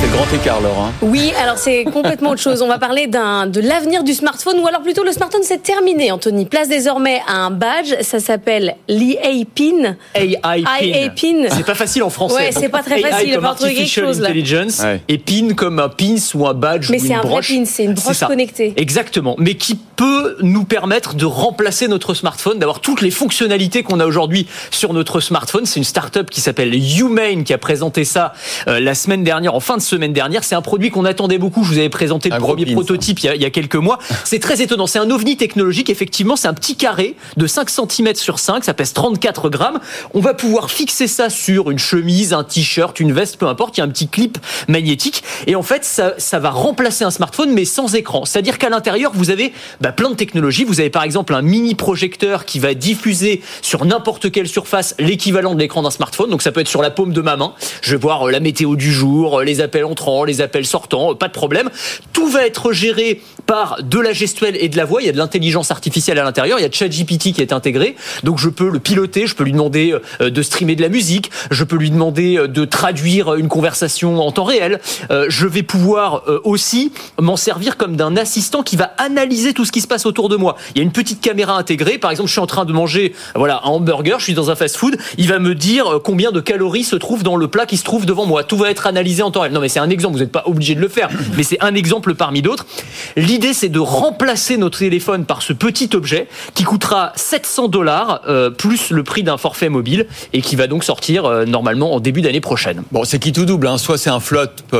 C'est le grand écart, Laurent. Oui, alors c'est complètement autre chose. On va parler d'un de l'avenir du smartphone, ou alors plutôt le smartphone c'est terminé, Anthony. Place désormais à un badge, ça s'appelle l'EA PIN. AI pin. C'est pas facile en français. Ouais, c'est pas très facile, AI il comme va trouver quelque artificial chose, intelligence Ouais. et pin comme un pins ou un badge Mais ou c'est une un vrai broche. pin, c'est une broche connectée. Exactement, mais qui peut nous permettre de remplacer notre smartphone, d'avoir toutes les fonctionnalités qu'on a aujourd'hui sur notre smartphone. C'est une start-up qui s'appelle Humane qui a présenté ça euh, la semaine dernière, en fin de semaine dernière. C'est un produit qu'on attendait beaucoup. Je vous avais présenté le Un premier prototype il y, a, il y a quelques mois. C'est très étonnant. C'est un ovni technologique. Effectivement, c'est un petit carré de 5 cm sur 5. Ça pèse 34 grammes. On va pouvoir fixer ça sur une chemise, un t-shirt, une veste, peu importe. Il y a un petit clip magnétique. Et en fait, ça, ça va remplacer un smartphone, mais sans écran. C'est-à-dire qu'à l'intérieur, vous avez bah, plein de technologies. Vous avez par exemple un mini projecteur qui va diffuser sur n'importe quelle surface l'équivalent de l'écran d'un smartphone. Donc ça peut être sur la paume de ma main. Je vais voir euh, la météo du jour, euh, les appels entrants, les appels sortants, euh, pas de problème. Tout va être géré par de la gestuelle et de la voix. Il y a de l'intelligence artificielle à l'intérieur. Il y a ChatGPT qui est intégré. Donc je peux le piloter. Je peux lui demander euh, de streamer de la musique. Je peux lui demander euh, de traduire une conversation en temps réel. Euh, Je vais pouvoir euh, aussi m'en servir comme d'un assistant qui va analyser tout ce qui se passe autour de moi. Il y a une petite caméra intégrée. Par exemple, je suis en train de manger voilà un hamburger. Je suis dans un fast-food. Il va me dire euh, combien de calories se trouve dans le plat qui se trouve devant moi. Tout va être analysé en temps réel. Non, mais c'est un exemple. Vous n'êtes pas obligé de le faire, mais c'est un exemple parmi d'autres. L'idée, c'est de remplacer notre téléphone par ce petit objet qui coûtera 700 dollars euh, plus le prix d'un forfait mobile et qui va donc sortir euh, normalement en début d'année prochaine. Bon, c'est qui tout double. Hein. Soit c'est un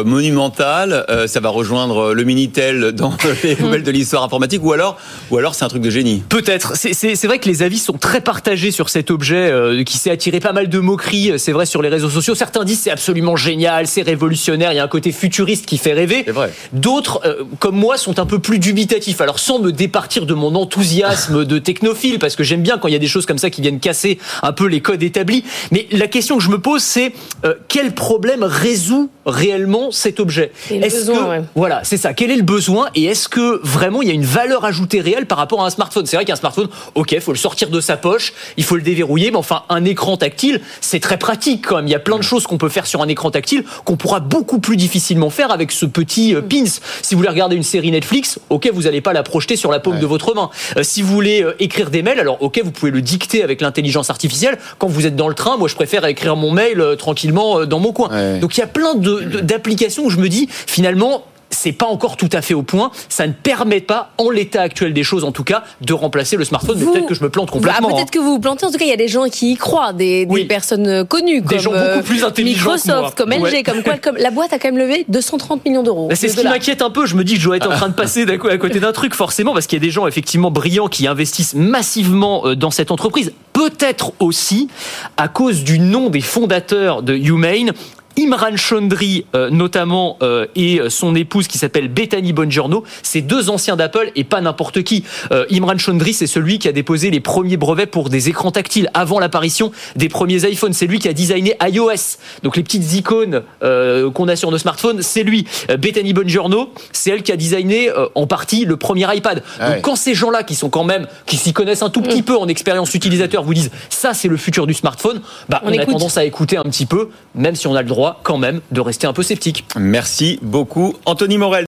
monumental, euh, ça va rejoindre le Minitel dans les nouvelles de l'histoire informatique, ou alors, ou alors c'est un truc de génie. Peut-être. C'est- vrai que les avis sont très partagés sur cet objet qui s'est attiré pas mal de moqueries. C'est vrai sur les réseaux sociaux. Certains disent c'est absolument génial, c'est révolutionnaire. Il y a un côté futuriste qui fait rêver. C'est vrai. D'autres, comme moi, sont un peu plus dubitatifs. Alors sans me départir de mon enthousiasme de technophile, parce que j'aime bien quand il y a des choses comme ça qui viennent casser un peu les codes établis. Mais la question que je me pose, c'est euh, quel problème résout réellement cet objet Est-ce besoin, que- ouais. voilà, c'est ça. Quel est le besoin et est-ce que vraiment il y a une valeur ajoutée réelle par rapport à un smartphone? C'est vrai qu'un smartphone, ok, il faut le sortir de sa poche, il faut le déverrouiller, mais enfin un écran tactile, c'est très pratique quand même. Il y a plein de choses qu'on peut faire sur un écran tactile qu'on pourra beaucoup plus difficilement faire avec ce petit euh, pins. Si vous voulez regarder une série Netflix, ok, vous n'allez pas la projeter sur la paume Ouais. de votre main. Euh, si vous voulez euh, écrire des mails, alors ok, vous pouvez le dicter avec l'intelligence artificielle. Quand vous êtes dans le train, moi je préfère écrire mon mail euh, tranquillement euh, dans mon coin. Ouais. Donc il y a plein de- d'applications où je me dis finalement c'est pas encore tout à fait au point. Ça ne permet pas, en l'état actuel des choses en tout cas, de remplacer le smartphone. Vous- peut-être que je me plante complètement. Bah, Peut-être hein. que vous vous plantez. En tout cas, il y a des gens qui y croient, des, des Oui. personnes euh, connues, Des comme gens beaucoup euh, plus intelligents. Microsoft, comme LG, Ouais. comme Qualcomm. La boîte a quand même levé 230 millions d'euros. Bah, C'est ce qui m'inquiète un peu. Je me dis que je dois être en train de passer d'un à côté d'un truc, forcément, parce qu'il y a des gens effectivement brillants qui investissent massivement euh, dans cette entreprise. Peut-être aussi à cause du nom des fondateurs de Humane. Imran Chaudhry, euh, notamment, euh, et son épouse qui s'appelle Bethany Bongiorno, c'est deux anciens d'Apple et pas n'importe qui. Euh, Imran Chaudhry, c'est celui qui a déposé les premiers brevets pour des écrans tactiles avant l'apparition des premiers iPhones. C'est lui qui a designé iOS. Donc les petites icônes euh, qu'on a sur nos smartphones, c'est lui. Euh, Bethany Bongiorno, c'est elle qui a designé euh, en partie le premier iPad. Ah Donc quand ces gens-là qui sont quand même, qui s'y connaissent un tout petit peu en expérience utilisateur, vous disent ça c'est le futur du smartphone, bah, On on, a écoute. tendance à écouter un petit peu, même si on a le droit quand même de rester un peu sceptique. Merci beaucoup, Anthony Morel.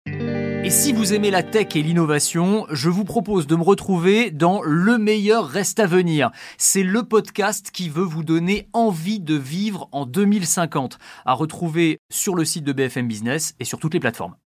Et si vous aimez la tech et l'innovation, je vous propose de me retrouver dans Le meilleur reste à venir. C'est le podcast qui veut vous donner envie de vivre en 2050, à retrouver sur le site de BFM Business et sur toutes les plateformes.